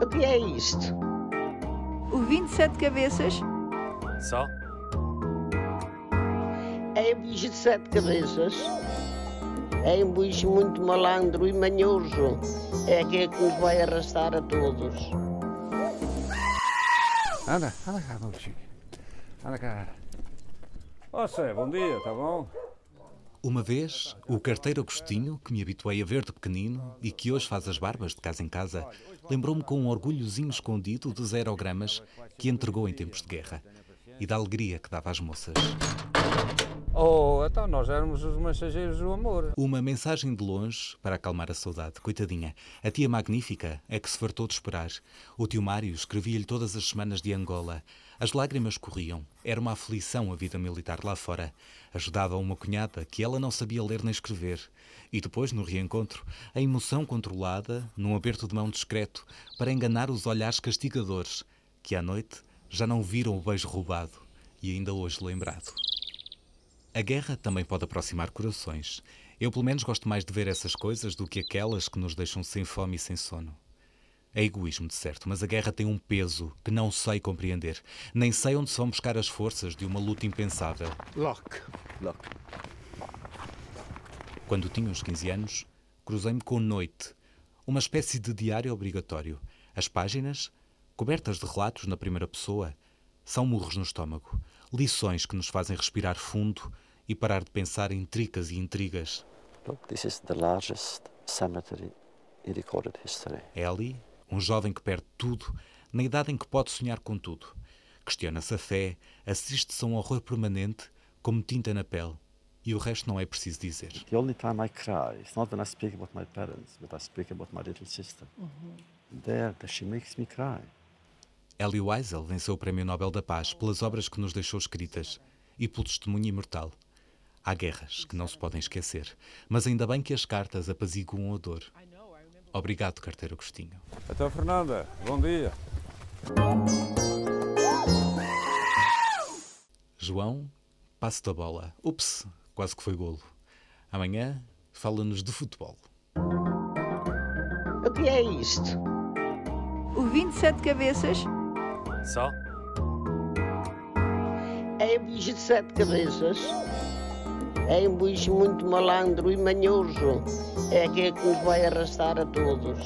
O que é isto? O 27 cabeças? Só? É um bicho de sete cabeças. É um bicho muito malandro e manhoso. É aquele que nos vai arrastar a todos. Anda, anda cá, meu chico. Anda cá. Ó, Sé, bom dia, tá bom? Uma vez, o carteiro Agostinho, que me habituei a ver de pequenino e que hoje faz as barbas de casa em casa, lembrou-me com um orgulhozinho escondido dos aerogramas que entregou em tempos de guerra e da alegria que dava às moças. Oh, então nós éramos os mensageiros do amor. Uma mensagem de longe para acalmar a saudade, coitadinha. A tia magnífica é que se fartou de esperar. O tio Mário escrevia-lhe todas as semanas de Angola. As lágrimas corriam. Era uma aflição a vida militar lá fora. Ajudava uma cunhada que ela não sabia ler nem escrever. E depois, no reencontro, a emoção controlada, num aperto de mão discreto, para enganar os olhares castigadores, que à noite já não viram o beijo roubado e ainda hoje lembrado. A guerra também pode aproximar corações. Eu, pelo menos, gosto mais de ver essas coisas do que aquelas que nos deixam sem fome e sem sono. É egoísmo, de certo, mas a guerra tem um peso que não sei compreender. Nem sei onde se vão buscar as forças de uma luta impensável. Lock. Lock. Quando tinha uns 15 anos, cruzei-me com Noite, uma espécie de diário obrigatório. As páginas, cobertas de relatos na primeira pessoa, são murros no estômago, lições que nos fazem respirar fundo e parar de pensar em tricas e intrigas. Look, this is the largest cemetery in recorded history. É ali um jovem que perde tudo, na idade em que pode sonhar com tudo. Questiona-se a fé, assiste-se a um horror permanente, como tinta na pele. E o resto não é preciso dizer. The only time I cry is not when I speak about my parents, but I speak about my little sister. There, that she makes me cry. Elie Wiesel venceu o Prémio Nobel da Paz pelas obras que nos deixou escritas e pelo testemunho imortal. Há guerras que não se podem esquecer, mas ainda bem que as cartas apaziguam a dor. Obrigado, carteiro Agostinho. Então, Fernanda, bom dia. João, passo da bola. Ups, quase que foi golo. Amanhã fala-nos de futebol. O que é isto? O 27 cabeças? Só? É um bicho de sete cabeças. É um bicho muito malandro e manhoso. É aquele que nos vai arrastar a todos.